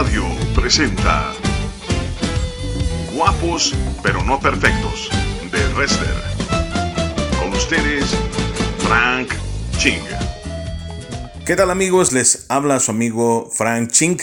Radio presenta Guapos pero no perfectos de Wrestler. Con ustedes, Frank Ching. ¿Qué tal amigos? Les habla su amigo Frank Ching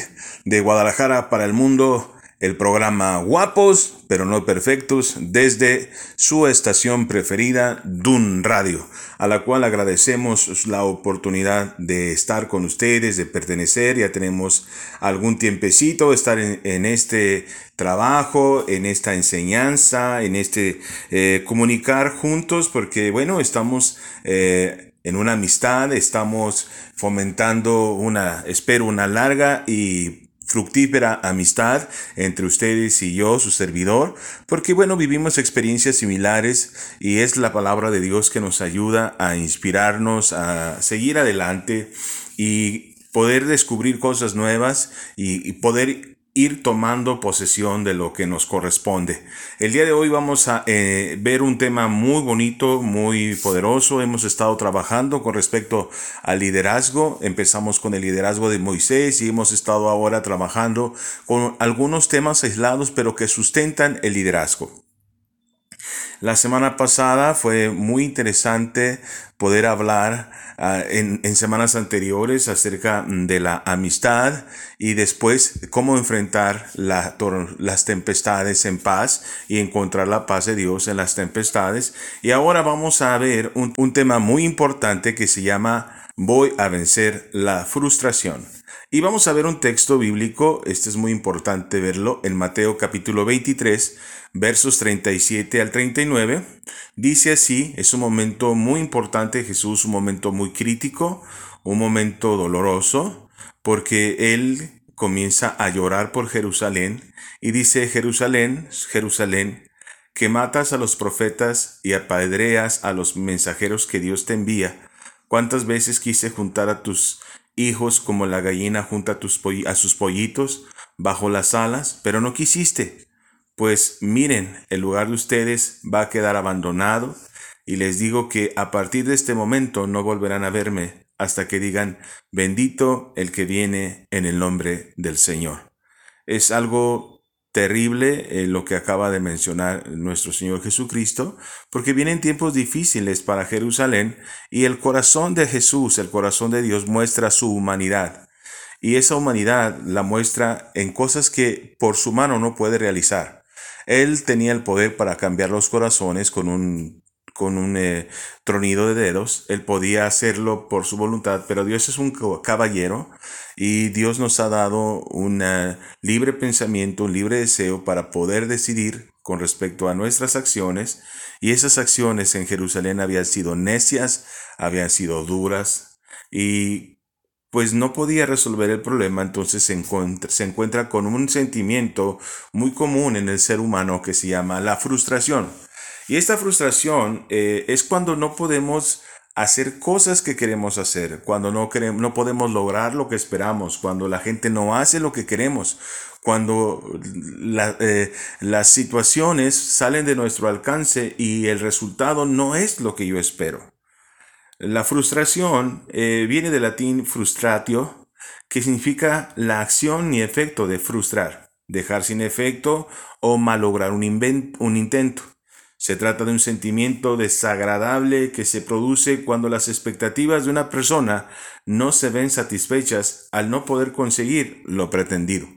de Guadalajara para el mundo el programa Guapos pero no perfectos desde su estación preferida, Dun Radio, a la cual agradecemos la oportunidad de estar con ustedes, de pertenecer. Ya tenemos algún tiempecito estar en, este trabajo, en esta enseñanza, en este eh, comunicar juntos, porque bueno, estamos... Eh, en una amistad, estamos fomentando una, espero, una larga y fructífera amistad entre ustedes y yo, su servidor, porque bueno, vivimos experiencias similares y es la palabra de Dios que nos ayuda a inspirarnos, a seguir adelante y poder descubrir cosas nuevas y, poder ir tomando posesión de lo que nos corresponde. El día de hoy vamos a eh, ver un tema muy bonito, muy poderoso. Hemos estado trabajando con respecto al liderazgo. Empezamos con el liderazgo de Moisés y hemos estado ahora trabajando con algunos temas aislados, pero que sustentan el liderazgo. La semana pasada fue muy interesante poder hablar Ah, en, semanas anteriores acerca de la amistad y después cómo enfrentar las tempestades en paz y encontrar la paz de Dios en las tempestades. Y ahora vamos a ver un, un tema muy importante que se llama Voy a vencer la frustración. Y vamos a ver un texto bíblico, este es muy importante verlo, en Mateo capítulo 23, versos 37 al 39. Dice así, es un momento muy importante Jesús, un momento muy crítico, un momento doloroso, porque él comienza a llorar por Jerusalén y dice, Jerusalén, Jerusalén, que matas a los profetas y apedreas a los mensajeros que Dios te envía. ¿Cuántas veces quise juntar a tus hijos como la gallina junta a, tus a sus pollitos bajo las alas, pero no quisiste? Pues miren, el lugar de ustedes va a quedar abandonado y les digo que a partir de este momento no volverán a verme hasta que digan, bendito el que viene en el nombre del Señor. Es algo terrible eh, lo que acaba de mencionar nuestro Señor Jesucristo, porque vienen tiempos difíciles para Jerusalén y el corazón de Jesús, el corazón de Dios muestra su humanidad. Y esa humanidad la muestra en cosas que por su mano no puede realizar. Él tenía el poder para cambiar los corazones con un, con un eh, tronido de dedos. Él podía hacerlo por su voluntad, pero Dios es un caballero y Dios nos ha dado un libre pensamiento, un libre deseo para poder decidir con respecto a nuestras acciones. Y esas acciones en Jerusalén habían sido necias, habían sido duras y pues no podía resolver el problema, entonces se encuentra, se encuentra con un sentimiento muy común en el ser humano que se llama la frustración. Y esta frustración eh, es cuando no podemos hacer cosas que queremos hacer, cuando no, queremos, no podemos lograr lo que esperamos, cuando la gente no hace lo que queremos, cuando eh, las situaciones salen de nuestro alcance y el resultado no es lo que yo espero. La frustración eh, viene del latín frustratio, que significa la acción ni efecto de frustrar, dejar sin efecto o malograr un intento. Se trata de un sentimiento desagradable que se produce cuando las expectativas de una persona no se ven satisfechas al no poder conseguir lo pretendido.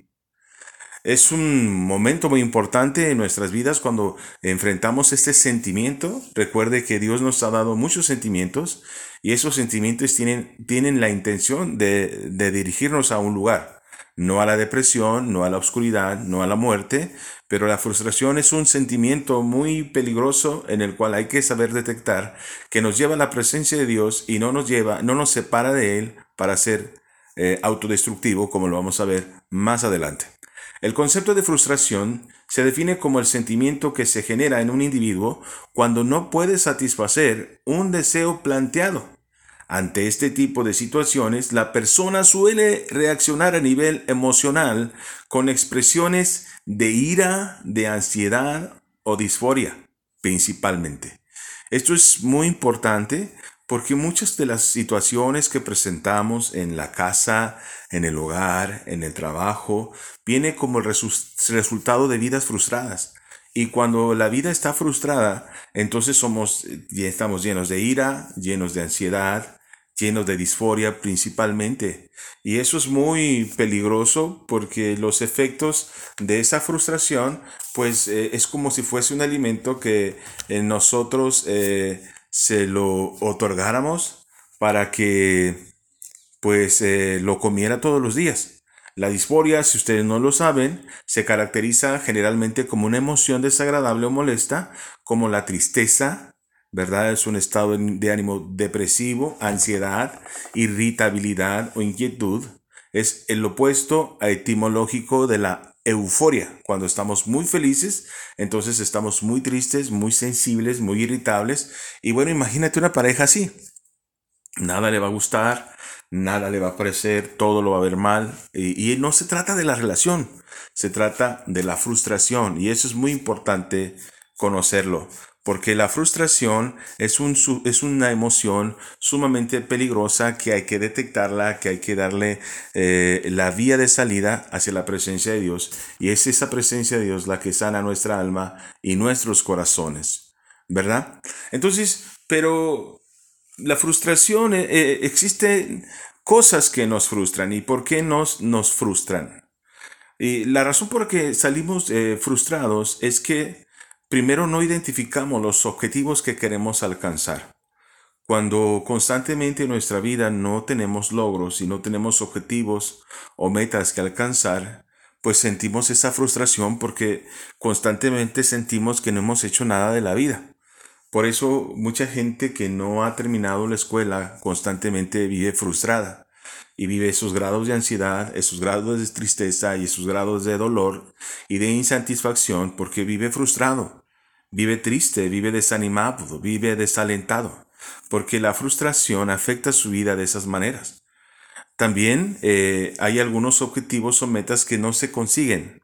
Es un momento muy importante en nuestras vidas cuando enfrentamos este sentimiento. Recuerde que Dios nos ha dado muchos sentimientos y esos sentimientos tienen, tienen la intención de, de dirigirnos a un lugar. No a la depresión, no a la oscuridad, no a la muerte, pero la frustración es un sentimiento muy peligroso en el cual hay que saber detectar que nos lleva a la presencia de Dios y no nos lleva, no nos separa de Él para ser eh, autodestructivo, como lo vamos a ver más adelante. El concepto de frustración se define como el sentimiento que se genera en un individuo cuando no puede satisfacer un deseo planteado. Ante este tipo de situaciones, la persona suele reaccionar a nivel emocional con expresiones de ira, de ansiedad o disforia, principalmente. Esto es muy importante porque muchas de las situaciones que presentamos en la casa, en el hogar, en el trabajo, viene como el resultado de vidas frustradas. Y cuando la vida está frustrada, entonces somos, estamos llenos de ira, llenos de ansiedad, llenos de disforia principalmente. Y eso es muy peligroso porque los efectos de esa frustración, pues eh, es como si fuese un alimento que en nosotros eh, se lo otorgáramos para que pues eh, lo comiera todos los días. La disforia, si ustedes no lo saben, se caracteriza generalmente como una emoción desagradable o molesta, como la tristeza, ¿verdad? Es un estado de ánimo depresivo, ansiedad, irritabilidad o inquietud. Es el opuesto etimológico de la euforia. Cuando estamos muy felices, entonces estamos muy tristes, muy sensibles, muy irritables. Y bueno, imagínate una pareja así. Nada le va a gustar, nada le va a parecer, todo lo va a ver mal. Y, y no se trata de la relación, se trata de la frustración. Y eso es muy importante conocerlo porque la frustración es, un, es una emoción sumamente peligrosa que hay que detectarla, que hay que darle eh, la vía de salida hacia la presencia de Dios. Y es esa presencia de Dios la que sana nuestra alma y nuestros corazones, ¿verdad? Entonces, pero la frustración, eh, eh, existen cosas que nos frustran. ¿Y por qué nos, nos frustran? Y la razón por la que salimos frustrados es que Primero, no identificamos los objetivos que queremos alcanzar. Cuando constantemente en nuestra vida no tenemos logros y no tenemos objetivos o metas que alcanzar, pues sentimos esa frustración porque constantemente sentimos que no hemos hecho nada de la vida. Por eso mucha gente que no ha terminado la escuela constantemente vive frustrada y vive esos grados de ansiedad, esos grados de tristeza y esos grados de dolor y de insatisfacción porque vive frustrado. Vive triste, vive desanimado, vive desalentado, porque la frustración afecta su vida de esas maneras. También eh, hay algunos objetivos o metas que no se consiguen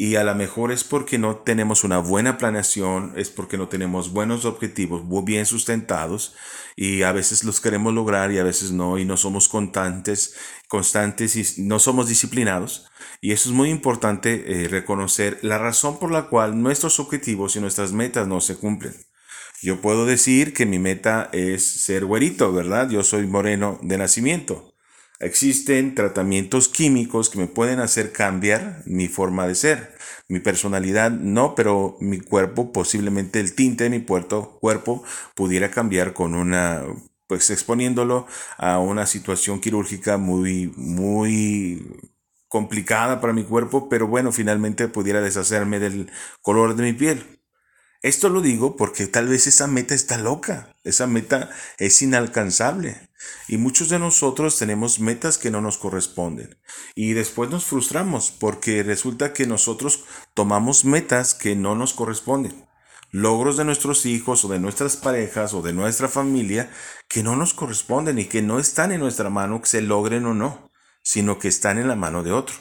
y a lo mejor es porque no tenemos una buena planeación, es porque no tenemos buenos objetivos bien sustentados y a veces los queremos lograr y a veces no y no somos constantes, constantes y no somos disciplinados. Y eso es muy importante eh, reconocer la razón por la cual nuestros objetivos y nuestras metas no se cumplen. Yo puedo decir que mi meta es ser güerito, ¿verdad? Yo soy moreno de nacimiento. Existen tratamientos químicos que me pueden hacer cambiar mi forma de ser. Mi personalidad no, pero mi cuerpo, posiblemente el tinte de mi puerto, cuerpo pudiera cambiar con una, pues exponiéndolo a una situación quirúrgica muy, muy complicada para mi cuerpo, pero bueno, finalmente pudiera deshacerme del color de mi piel. Esto lo digo porque tal vez esa meta está loca, esa meta es inalcanzable. Y muchos de nosotros tenemos metas que no nos corresponden. Y después nos frustramos porque resulta que nosotros tomamos metas que no nos corresponden. Logros de nuestros hijos o de nuestras parejas o de nuestra familia que no nos corresponden y que no están en nuestra mano que se logren o no, sino que están en la mano de otro.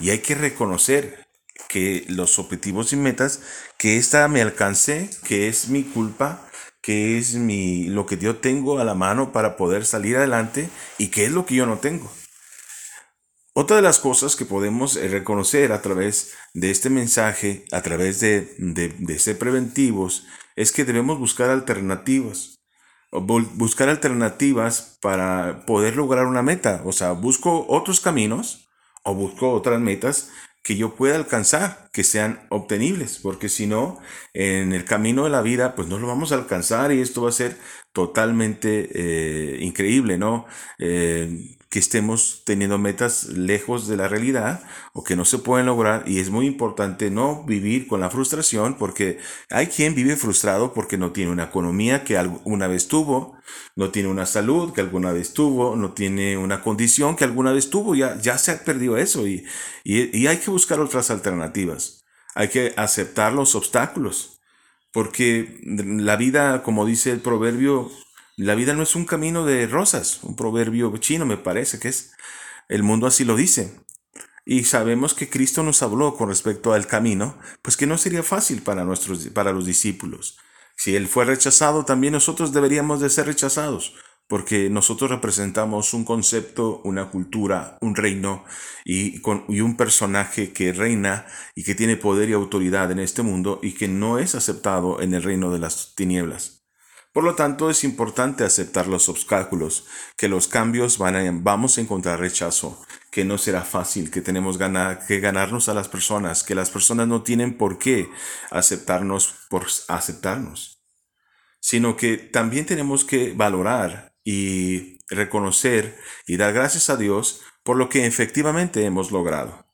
Y hay que reconocer que los objetivos y metas, que esta me alcance, que es mi culpa, que es mi, lo que yo tengo a la mano para poder salir adelante y qué es lo que yo no tengo. Otra de las cosas que podemos eh, reconocer a través de este mensaje, a través de, de, ser preventivos, es que debemos buscar alternativas. Buscar alternativas para poder lograr una meta. O sea, busco otros caminos o busco otras metas que yo pueda alcanzar, que sean obtenibles, porque si no, en el camino de la vida, pues no lo vamos a alcanzar y esto va a ser totalmente eh, increíble, ¿no? Eh, que estemos teniendo metas lejos de la realidad o que no se pueden lograr y es muy importante no vivir con la frustración porque hay quien vive frustrado porque no tiene una economía que alguna vez tuvo, no tiene una salud que alguna vez tuvo, no tiene una condición que alguna vez tuvo, ya, ya se ha perdido eso y, y hay que buscar otras alternativas, hay que aceptar los obstáculos porque la vida, como dice el proverbio, la vida no es un camino de rosas, un proverbio chino me parece que es. El mundo así lo dice. Y sabemos que Cristo nos habló con respecto al camino, pues que no sería fácil para, nuestros, para los discípulos. Si Él fue rechazado, también nosotros deberíamos de ser rechazados, porque nosotros representamos un concepto, una cultura, un reino y, y un personaje que reina y que tiene poder y autoridad en este mundo y que no es aceptado en el reino de las tinieblas. Por lo tanto, es importante aceptar los obstáculos, que los cambios van a, vamos a encontrar rechazo, que no será fácil, que tenemos que ganarnos a las personas, que las personas no tienen por qué aceptarnos por aceptarnos, sino que también tenemos que valorar y reconocer y dar gracias a Dios por lo que efectivamente hemos logrado.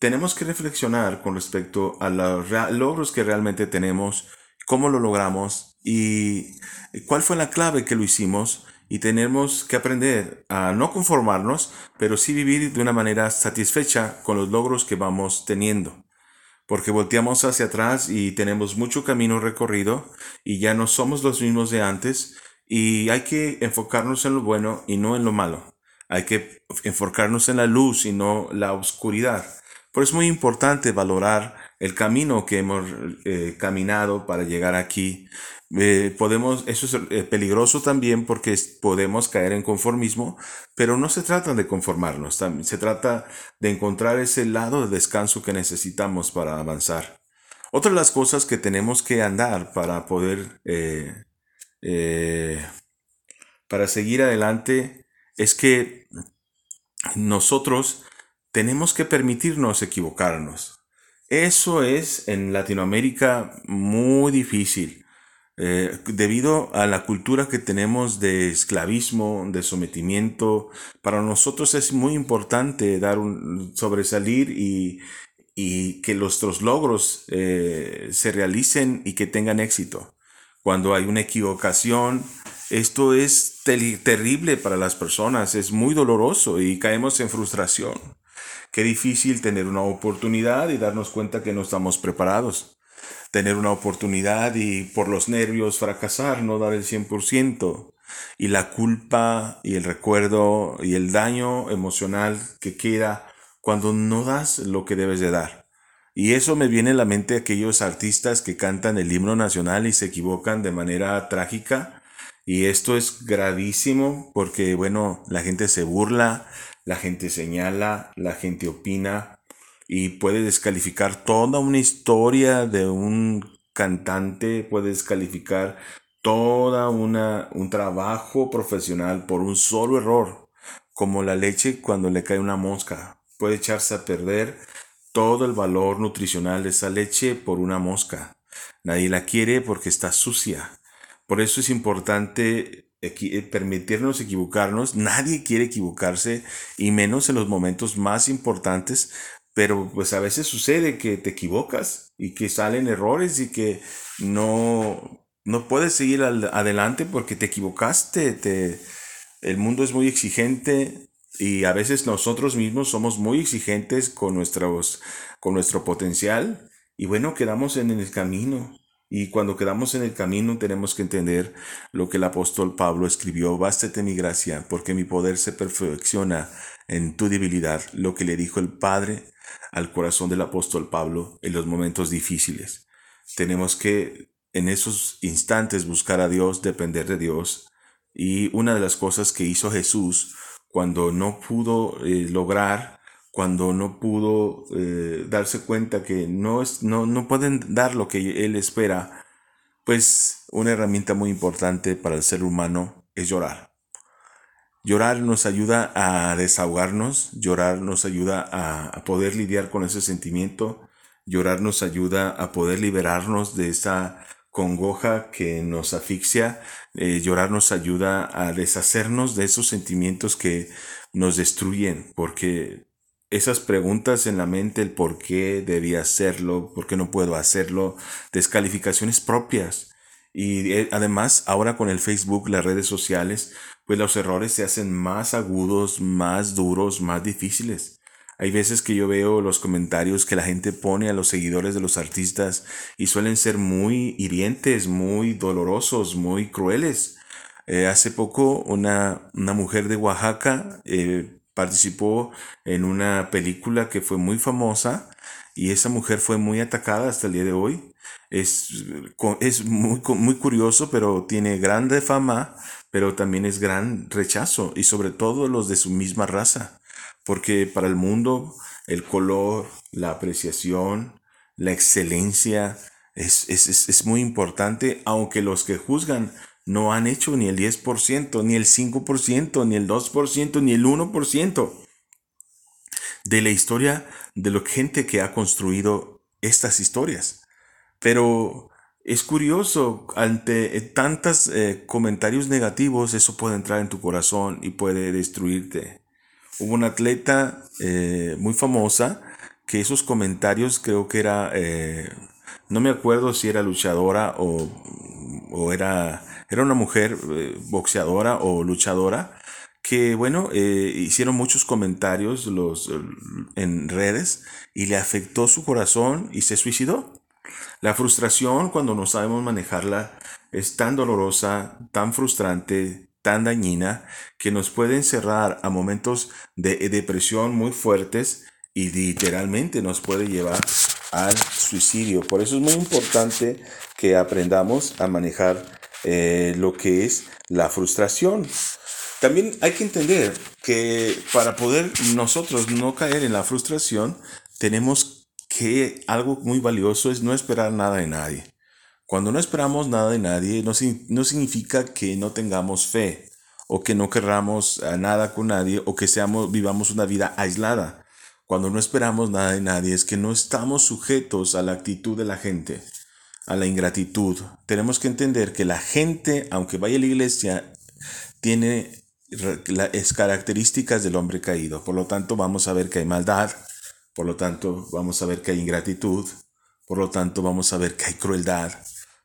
Tenemos que reflexionar con respecto a los logros que realmente tenemos, cómo lo logramos y cuál fue la clave que lo hicimos y tenemos que aprender a no conformarnos, pero sí vivir de una manera satisfecha con los logros que vamos teniendo. Porque volteamos hacia atrás y tenemos mucho camino recorrido y ya no somos los mismos de antes y hay que enfocarnos en lo bueno y no en lo malo. Hay que enfocarnos en la luz y no la oscuridad. Por eso es muy importante valorar el camino que hemos eh, caminado para llegar aquí eh, podemos, eso es eh, peligroso también porque podemos caer en conformismo, pero no se trata de conformarnos, también, se trata de encontrar ese lado de descanso que necesitamos para avanzar. Otra de las cosas que tenemos que andar para poder, para seguir adelante, es que nosotros tenemos que permitirnos equivocarnos. Eso es en Latinoamérica muy difícil eh, debido a la cultura que tenemos de esclavismo, de sometimiento, para nosotros es muy importante dar un sobresalir y, que nuestros logros eh, se realicen y que tengan éxito. Cuando hay una equivocación, esto es terrible para las personas, es muy doloroso y caemos en frustración. Qué difícil tener una oportunidad y darnos cuenta que no estamos preparados tener una oportunidad y por los nervios fracasar, no dar el 100%. Y la culpa y el recuerdo y el daño emocional que queda cuando no das lo que debes de dar. Y eso me viene a la mente aquellos artistas que cantan el himno nacional y se equivocan de manera trágica. Y esto es gravísimo porque, bueno, la gente se burla, la gente señala, la gente opina, y puede descalificar toda una historia de un cantante, puede descalificar toda una un trabajo profesional por un solo error, como la leche cuando le cae una mosca. Puede echarse a perder todo el valor nutricional de esa leche por una mosca. Nadie la quiere porque está sucia. Por eso es importante permitirnos equivocarnos. Nadie quiere equivocarse y menos en los momentos más importantes pero pues a veces sucede que te equivocas y que salen errores y que no, no puedes seguir adelante porque te equivocaste. Te, el mundo es muy exigente y a veces nosotros mismos somos muy exigentes con, nuestros, con nuestro potencial y bueno, quedamos en el camino. Y cuando quedamos en el camino tenemos que entender lo que el apóstol Pablo escribió, bástate mi gracia, porque mi poder se perfecciona en tu debilidad, lo que le dijo el Padre al corazón del apóstol Pablo en los momentos difíciles. Tenemos que en esos instantes buscar a Dios, depender de Dios. Y una de las cosas que hizo Jesús cuando no pudo eh, lograr, cuando no pudo eh, darse cuenta que no, es, no, no pueden dar lo que Él espera, pues una herramienta muy importante para el ser humano es llorar. Llorar nos ayuda a desahogarnos, llorar nos ayuda a, poder lidiar con ese sentimiento, llorar nos ayuda a poder liberarnos de esa congoja que nos asfixia, eh, llorar nos ayuda a deshacernos de esos sentimientos que nos destruyen, porque esas preguntas en la mente, el por qué debía hacerlo, por qué no puedo hacerlo, descalificaciones propias. Y eh, además, ahora con el Facebook, las redes sociales, pues los errores se hacen más agudos, más duros, más difíciles. Hay veces que yo veo los comentarios que la gente pone a los seguidores de los artistas y suelen ser muy hirientes, muy dolorosos, muy crueles. Eh, hace poco una, una, mujer de Oaxaca eh, participó en una película que fue muy famosa y esa mujer fue muy atacada hasta el día de hoy. es, es muy, muy curioso, pero tiene grande fama, pero también es gran rechazo, y sobre todo los de su misma raza, porque para el mundo el color, la apreciación, la excelencia es, es, es muy importante, aunque los que juzgan no han hecho ni el 10%, ni el 5%, ni el 2%, ni el 1% de la historia de la gente que ha construido estas historias. Pero es curioso, ante tantos eh, comentarios negativos, eso puede entrar en tu corazón y puede destruirte. Hubo una atleta eh, muy famosa que esos comentarios creo que era, eh, no me acuerdo si era luchadora o, o era, era una mujer boxeadora o luchadora, que bueno, hicieron muchos comentarios los, en redes y le afectó su corazón y se suicidó. La frustración, cuando no sabemos manejarla, es tan dolorosa, tan frustrante, tan dañina, que nos puede encerrar a momentos de depresión muy fuertes y literalmente nos puede llevar al suicidio. Por eso es muy importante que aprendamos a manejar eh, lo que es la frustración. También hay que entender que para poder nosotros no caer en la frustración, tenemos que algo muy valioso es no esperar nada de nadie. Cuando no esperamos nada de nadie, no, no significa que no tengamos fe o que no querramos nada con nadie o que seamos, vivamos una vida aislada. Cuando no esperamos nada de nadie es que no estamos sujetos a la actitud de la gente, a la ingratitud. Tenemos que entender que la gente, aunque vaya a la iglesia, tiene las características del hombre caído. Por lo tanto, vamos a ver que hay maldad, por lo tanto, vamos a ver que hay ingratitud, por lo tanto, vamos a ver que hay crueldad,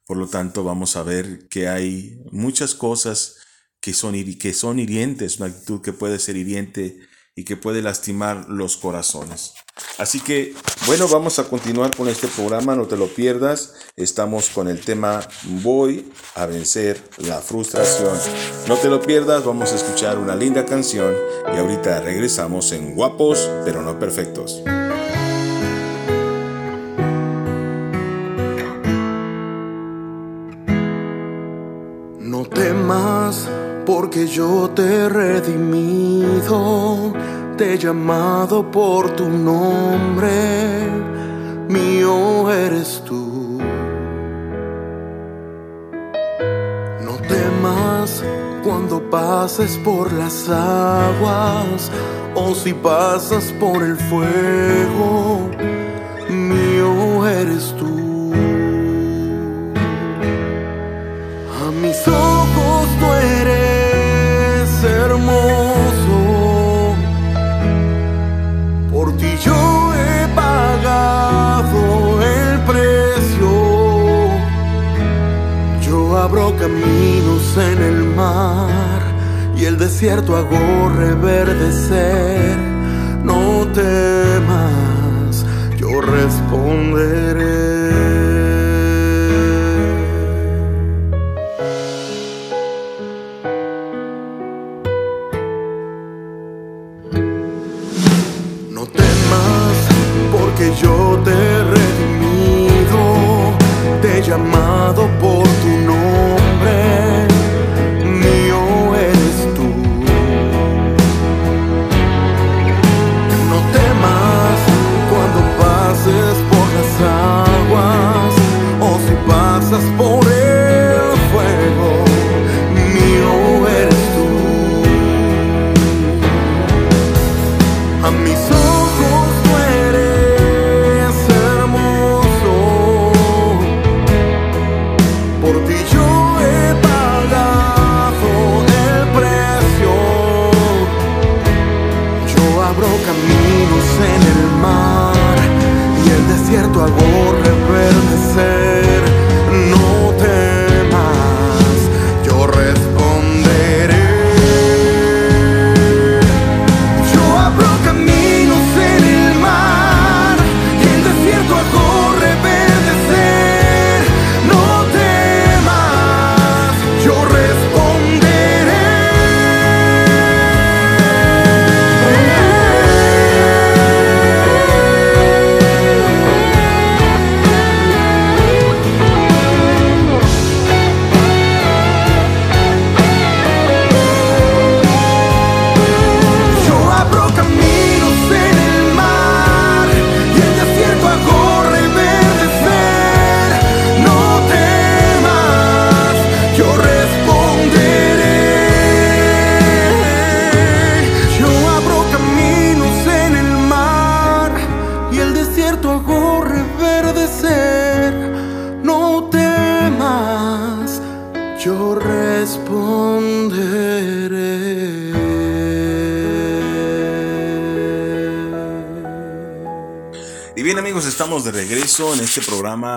por lo tanto, vamos a ver que hay muchas cosas que son, que son hirientes, una actitud que puede ser hiriente y que puede lastimar los corazones. Así que, bueno, vamos a continuar con este programa, no te lo pierdas. Estamos con el tema Voy a vencer la frustración. No te lo pierdas, vamos a escuchar una linda canción y ahorita regresamos en Guapos, pero no perfectos. No temas porque yo te he redimido te he llamado por tu nombre, mío eres tú. No temas cuando pases por las aguas o si pasas por el fuego, desierto hago reverdecer. No temas, yo responderé. No temas, porque yo te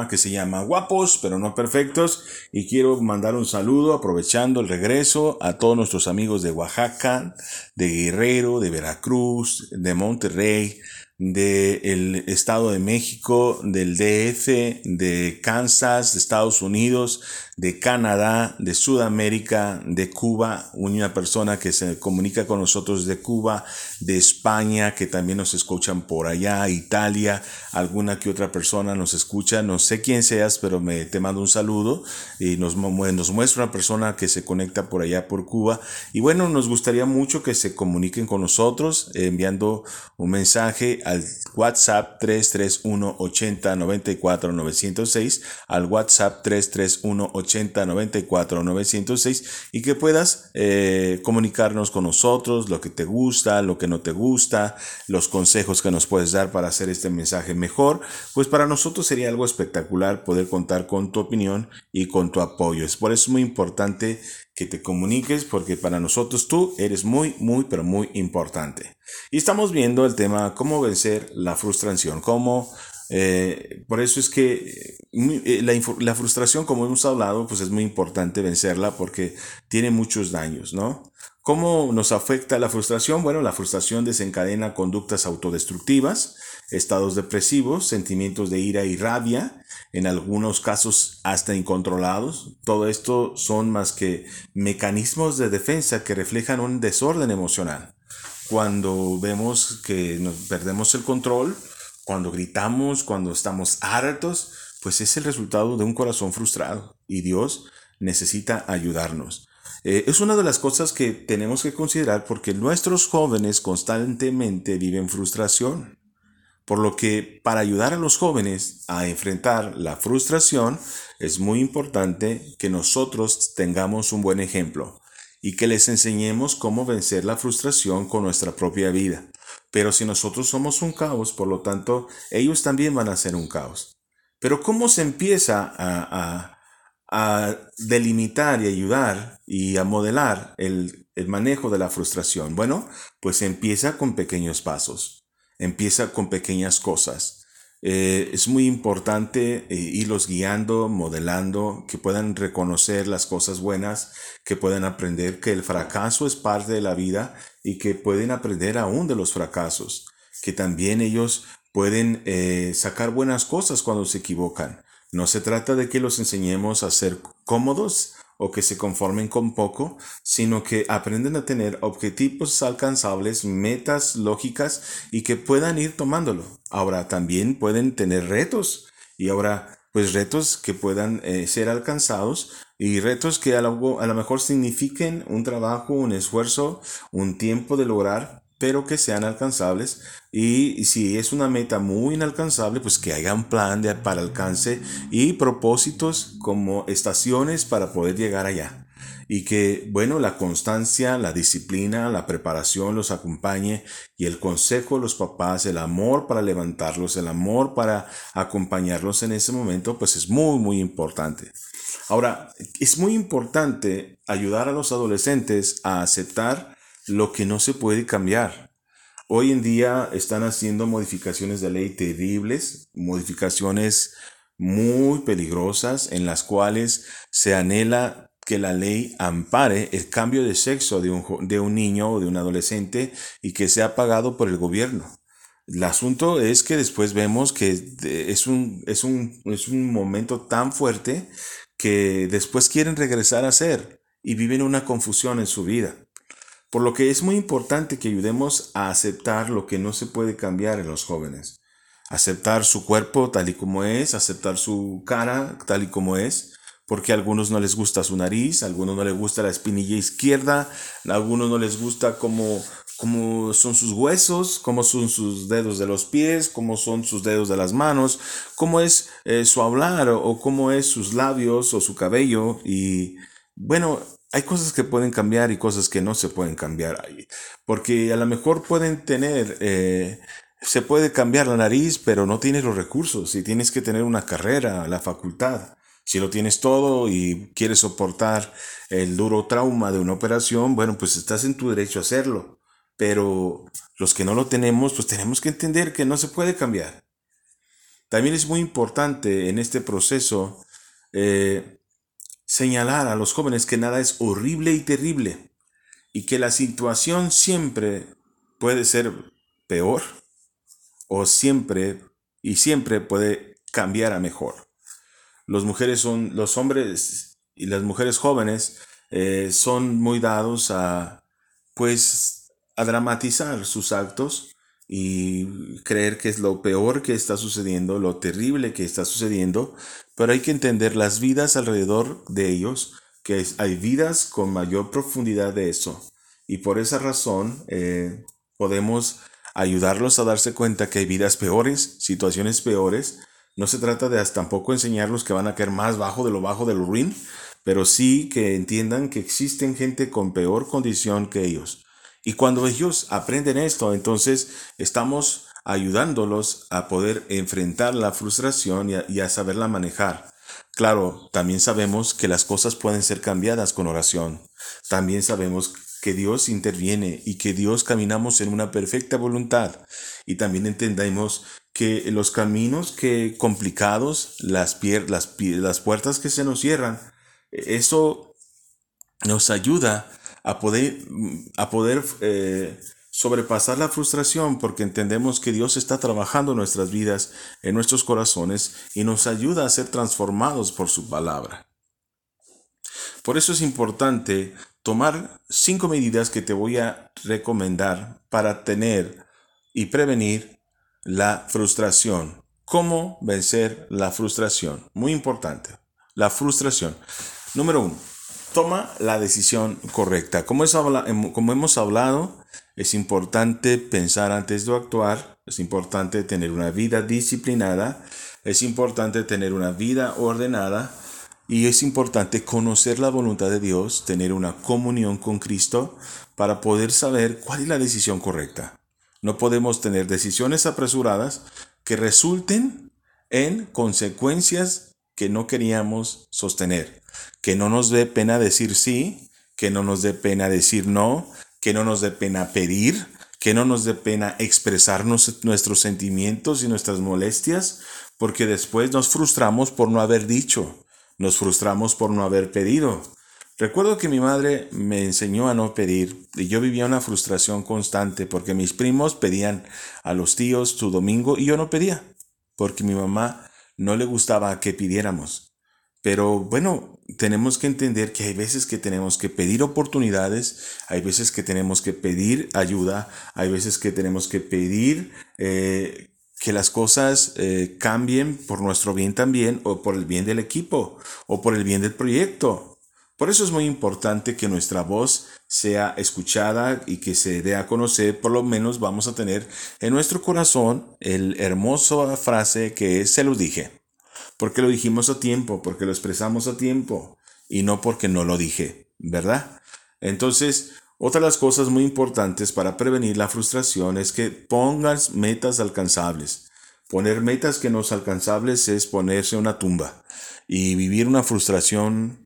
que se llama Guapos, pero no perfectos. Y quiero mandar un saludo aprovechando el regreso a todos nuestros amigos de Oaxaca, de Guerrero, de Veracruz, de Monterrey, del Estado de México, del DF, de Kansas, de Estados Unidos, de Canadá, de Sudamérica, de Cuba, una persona que se comunica con nosotros de Cuba, de España, que también nos escuchan por allá, Italia, alguna que otra persona nos escucha, no sé quién seas, pero me te mando un saludo y nos, nos muestra una persona que se conecta por allá por Cuba. Y bueno, nos gustaría mucho que se comuniquen con nosotros enviando un mensaje al WhatsApp 331 80 94 906, al WhatsApp 331 80 94 906 y que puedas eh, comunicarnos con nosotros lo que te gusta, lo que no te gusta, los consejos que nos puedes dar para hacer este mensaje mejor. Pues para nosotros sería algo espectacular poder contar con tu opinión y con tu apoyo. Es por eso muy importante que te comuniques porque para nosotros tú eres muy, muy, pero muy importante. Y estamos viendo el tema cómo vencer la frustración, cómo... Eh, por eso es que eh, la, la, frustración, como hemos hablado, pues es muy importante vencerla porque tiene muchos daños, ¿no? ¿Cómo nos afecta la frustración? Bueno, la frustración desencadena conductas autodestructivas, estados depresivos, sentimientos de ira y rabia, en algunos casos hasta incontrolados. Todo esto son más que mecanismos de defensa que reflejan un desorden emocional. Cuando vemos que nos perdemos el control, cuando gritamos, cuando estamos hartos, pues es el resultado de un corazón frustrado y Dios necesita ayudarnos. Eh, es una de las cosas que tenemos que considerar porque nuestros jóvenes constantemente viven frustración. Por lo que para ayudar a los jóvenes a enfrentar la frustración es muy importante que nosotros tengamos un buen ejemplo y que les enseñemos cómo vencer la frustración con nuestra propia vida. Pero si nosotros somos un caos, por lo tanto, ellos también van a ser un caos. Pero ¿cómo se empieza a, a, delimitar y ayudar y a modelar el, el manejo de la frustración? Bueno, pues empieza con pequeños pasos. Empieza con pequeñas cosas. Eh, es muy importante eh, irlos guiando, modelando, que puedan reconocer las cosas buenas, que puedan aprender que el fracaso es parte de la vida y que pueden aprender aún de los fracasos, que también ellos pueden eh, sacar buenas cosas cuando se equivocan. No se trata de que los enseñemos a ser cómodos, o que se conformen con poco, sino que aprenden a tener objetivos alcanzables, metas lógicas y que puedan ir tomándolo. Ahora también pueden tener retos y ahora pues retos que puedan eh, ser alcanzados y retos que a lo, a lo mejor signifiquen un trabajo, un esfuerzo, un tiempo de lograr, pero que sean alcanzables. Y si es una meta muy inalcanzable, pues que haya un plan de, para alcance y propósitos como estaciones para poder llegar allá. Y que, bueno, la constancia, la disciplina, la preparación los acompañe y el consejo de los papás, el amor para levantarlos, el amor para acompañarlos en ese momento, pues es muy, muy importante. Ahora, es muy importante ayudar a los adolescentes a aceptar lo que no se puede cambiar. Hoy en día están haciendo modificaciones de ley terribles, modificaciones muy peligrosas en las cuales se anhela que la ley ampare el cambio de sexo de un, de un niño o de un adolescente y que sea pagado por el gobierno. El asunto es que después vemos que es un, es un, es un momento tan fuerte que después quieren regresar a ser y viven una confusión en su vida. Por lo que es muy importante que ayudemos a aceptar lo que no se puede cambiar en los jóvenes. Aceptar su cuerpo tal y como es, aceptar su cara tal y como es, porque a algunos no les gusta su nariz, a algunos no les gusta la espinilla izquierda, a algunos no les gusta cómo, cómo son sus huesos, cómo son sus dedos de los pies, cómo son sus dedos de las manos, cómo es eh, su hablar o cómo es sus labios o su cabello. Y bueno, hay cosas que pueden cambiar y cosas que no se pueden cambiar. Porque a lo mejor pueden tener, eh, se puede cambiar la nariz, pero no tienes los recursos y tienes que tener una carrera, la facultad. Si lo tienes todo y quieres soportar el duro trauma de una operación, bueno, pues estás en tu derecho a hacerlo. Pero los que no lo tenemos, pues tenemos que entender que no se puede cambiar. También es muy importante en este proceso eh, señalar a los jóvenes que nada es horrible y terrible y que la situación siempre puede ser peor o siempre y siempre puede cambiar a mejor. Los mujeres son, los hombres y las mujeres jóvenes eh, son muy dados a, pues, a dramatizar sus actos y creer que es lo peor que está sucediendo, lo terrible que está sucediendo, pero hay que entender las vidas alrededor de ellos, que hay vidas con mayor profundidad de eso. Y por esa razón eh, podemos ayudarlos a darse cuenta que hay vidas peores, situaciones peores. No se trata de tampoco enseñarlos que van a caer más bajo de lo bajo del ruin, pero sí que entiendan que existen gente con peor condición que ellos. Y cuando ellos aprenden esto, entonces estamos ayudándolos a poder enfrentar la frustración y a, saberla manejar. Claro, también sabemos que las cosas pueden ser cambiadas con oración. También sabemos que Dios interviene y que Dios caminamos en una perfecta voluntad. Y también entendemos que los caminos que complicados, las, las, las puertas que se nos cierran, eso nos ayuda a poder, a poder eh, sobrepasar la frustración porque entendemos que Dios está trabajando en nuestras vidas, en nuestros corazones y nos ayuda a ser transformados por su palabra. Por eso es importante tomar cinco medidas que te voy a recomendar para tener y prevenir la frustración. ¿Cómo vencer la frustración? Muy importante. La frustración. Número uno, toma la decisión correcta. Como, como hemos hablado, es importante pensar antes de actuar, es importante tener una vida disciplinada, es importante tener una vida ordenada y es importante conocer la voluntad de Dios, tener una comunión con Cristo para poder saber cuál es la decisión correcta. No podemos tener decisiones apresuradas que resulten en consecuencias que no queríamos sostener. Que no nos dé pena decir sí, que no nos dé pena decir no, que no nos dé pena pedir, que no nos dé pena expresarnos nuestros sentimientos y nuestras molestias, porque después nos frustramos por no haber dicho, nos frustramos por no haber pedido. Recuerdo que mi madre me enseñó a no pedir y yo vivía una frustración constante porque mis primos pedían a los tíos su domingo y yo no pedía porque mi mamá no le gustaba que pidiéramos. Pero bueno, tenemos que entender que hay veces que tenemos que pedir oportunidades, hay veces que tenemos que pedir ayuda, hay veces que tenemos que pedir eh, que las cosas eh, cambien por nuestro bien también o por el bien del equipo o por el bien del proyecto. Por eso es muy importante que nuestra voz sea escuchada y que se dé a conocer, por lo menos vamos a tener en nuestro corazón el hermoso frase que es se lo dije. Porque lo dijimos a tiempo, porque lo expresamos a tiempo y no porque no lo dije, ¿verdad? Entonces, otra de las cosas muy importantes para prevenir la frustración es que pongas metas alcanzables. Poner metas que no son alcanzables es ponerse una tumba y vivir una frustración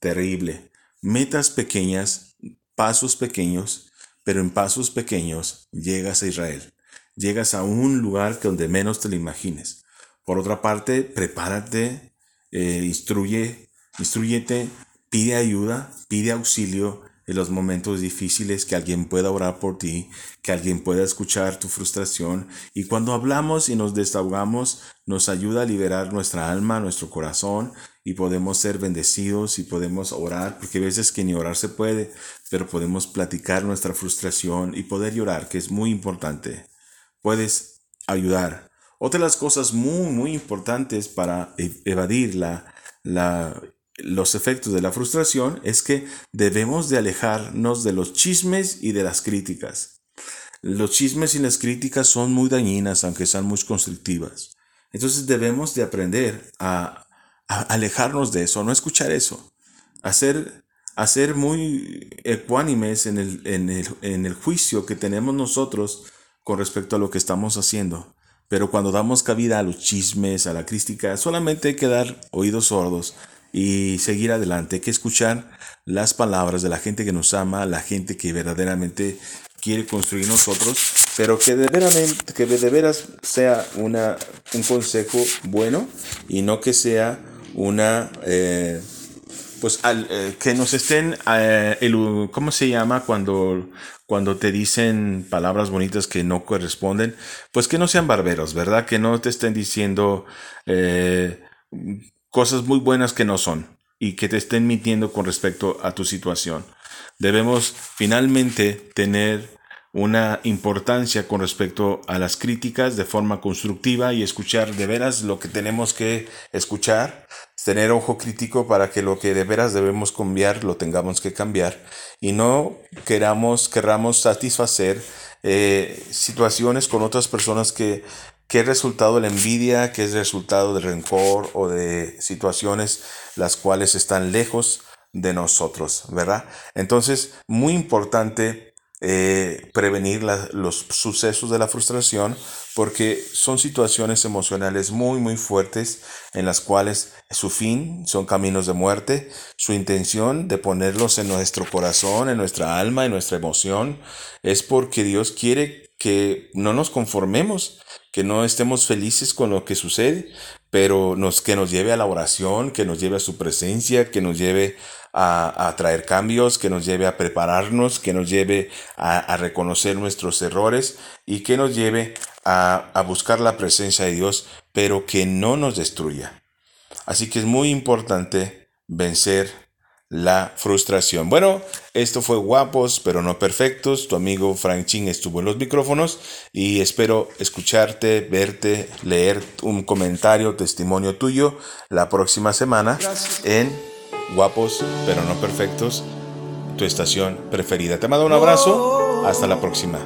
terrible. Metas pequeñas, pasos pequeños, pero en pasos pequeños llegas a Israel. Llegas a un lugar donde menos te lo imagines. Por otra parte, prepárate, eh, instruye, instruyete, pide ayuda, pide auxilio en los momentos difíciles, que alguien pueda orar por ti, que alguien pueda escuchar tu frustración. Y cuando hablamos y nos desahogamos, nos ayuda a liberar nuestra alma, nuestro corazón, y podemos ser bendecidos y podemos orar, porque a veces que ni orar se puede, pero podemos platicar nuestra frustración y poder llorar, que es muy importante. Puedes ayudar otra de las cosas muy, muy importantes para e-, evadir la, los efectos de la frustración es que debemos de alejarnos de los chismes y de las críticas. Los chismes y las críticas son muy dañinas, aunque sean muy constructivas. Entonces debemos de aprender a, alejarnos de eso, no escuchar eso, a ser, muy ecuánimes en el, en, el, en el juicio que tenemos nosotros con respecto a lo que estamos haciendo. Pero cuando damos cabida a los chismes, a la crítica, solamente hay que dar oídos sordos y seguir adelante. Hay que escuchar las palabras de la gente que nos ama, la gente que verdaderamente quiere construir nosotros pero que de, veramente, que de veras sea una, un consejo bueno y no que sea una... Eh, pues al, eh, que nos estén, eh, el, ¿cómo se llama cuando, cuando te dicen palabras bonitas que no corresponden? Pues que no sean barberos, ¿verdad? Que no te estén diciendo cosas muy buenas que no son y que te estén mintiendo con respecto a tu situación. Debemos finalmente tener una importancia con respecto a las críticas de forma constructiva y escuchar de veras lo que tenemos que escuchar, tener ojo crítico para que lo que de veras debemos cambiar lo tengamos que cambiar y no queramos, querramos satisfacer eh, situaciones con otras personas que, que es resultado de la envidia, que es resultado de rencor o de situaciones las cuales están lejos de nosotros, ¿verdad? Entonces, muy importante eh, prevenir los sucesos de la frustración porque son situaciones emocionales muy muy fuertes en las cuales su fin son caminos de muerte, su intención de ponerlos en nuestro corazón, en nuestra alma, en nuestra emoción, es porque Dios quiere que no nos conformemos, que no estemos felices con lo que sucede, pero nos, que nos lleve a la oración, que nos lleve a su presencia, que nos lleve a, traer cambios, que nos lleve a prepararnos, que nos lleve a, reconocer nuestros errores y que nos lleve a, a buscar la presencia de Dios, pero que no nos destruya. Así que es muy importante vencer la frustración. Bueno, esto fue Guapos pero no perfectos. Tu amigo Frank Ching estuvo en los micrófonos y espero escucharte, verte, leer un comentario, testimonio tuyo la próxima semana en guapos pero no perfectos, tu estación preferida. Te mando un abrazo, hasta la próxima.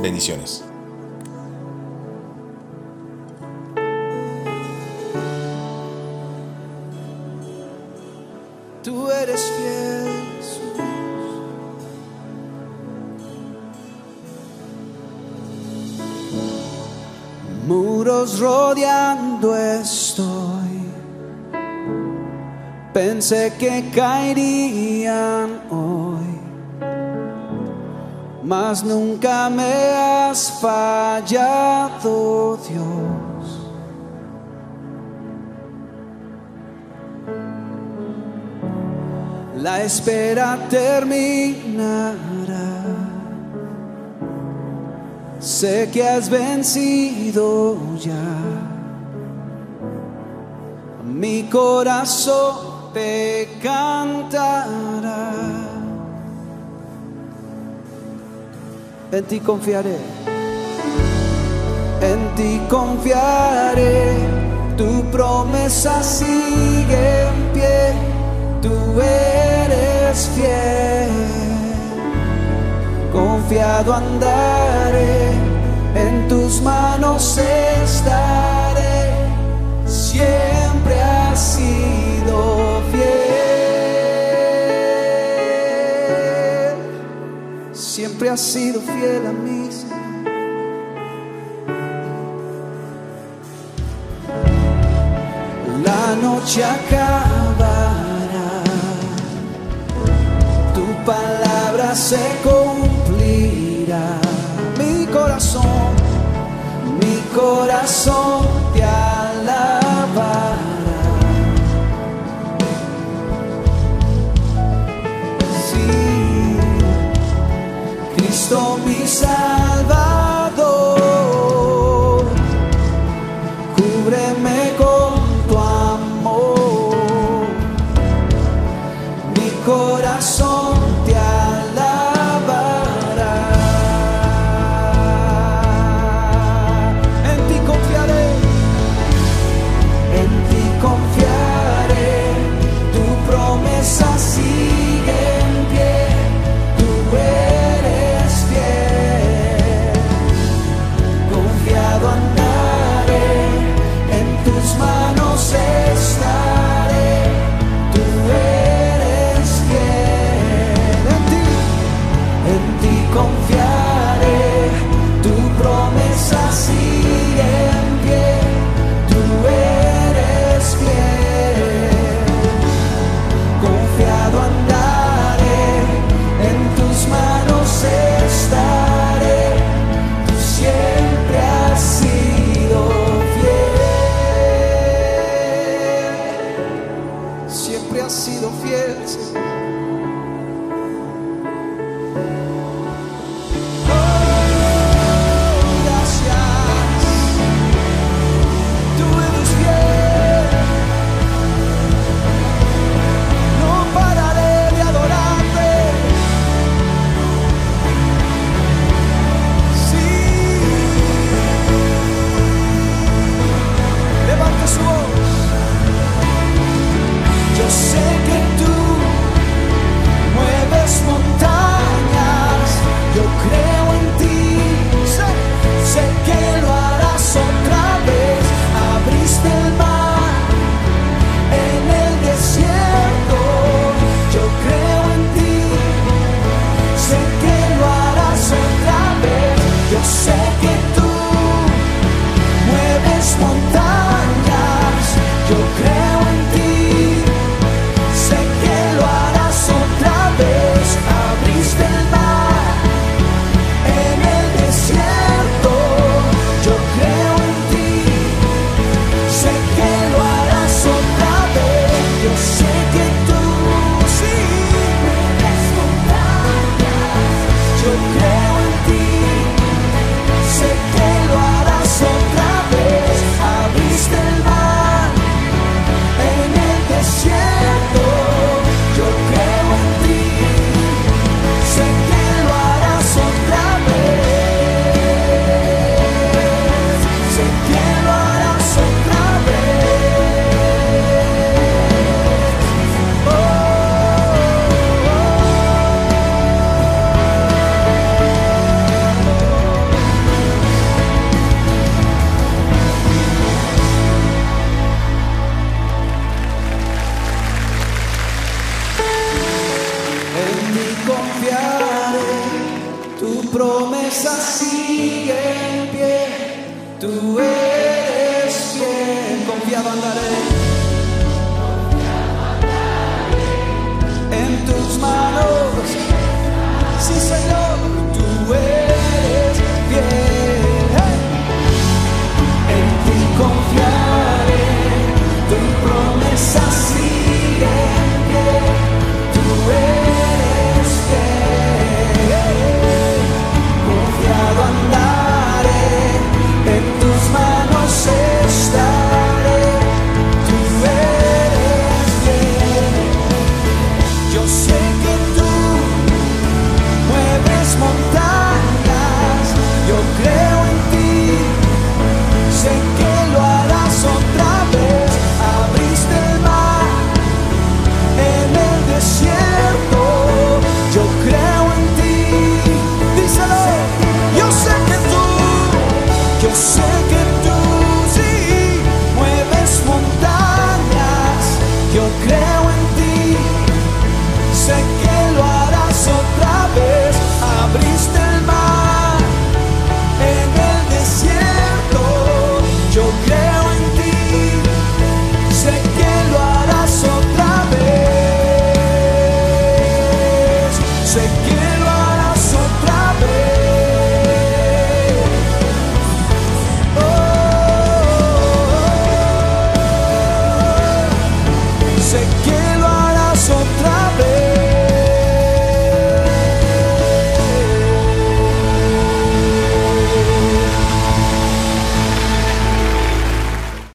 Bendiciones. Tú eres. Muros rodeando pensé que caerían hoy, mas nunca me has fallado, Dios. La espera terminará. Sé que has vencido ya mi corazón te cantará. En ti confiaré, en ti confiaré, tu promesa sigue en pie, tú eres fiel, confiado andaré, en tus manos estaré, siempre así siempre has sido fiel a mí. La noche acabará, tu palabra se cumplirá. Mi corazón, mi corazón te alabará. Salvador, cúbreme con tu amor, mi corazón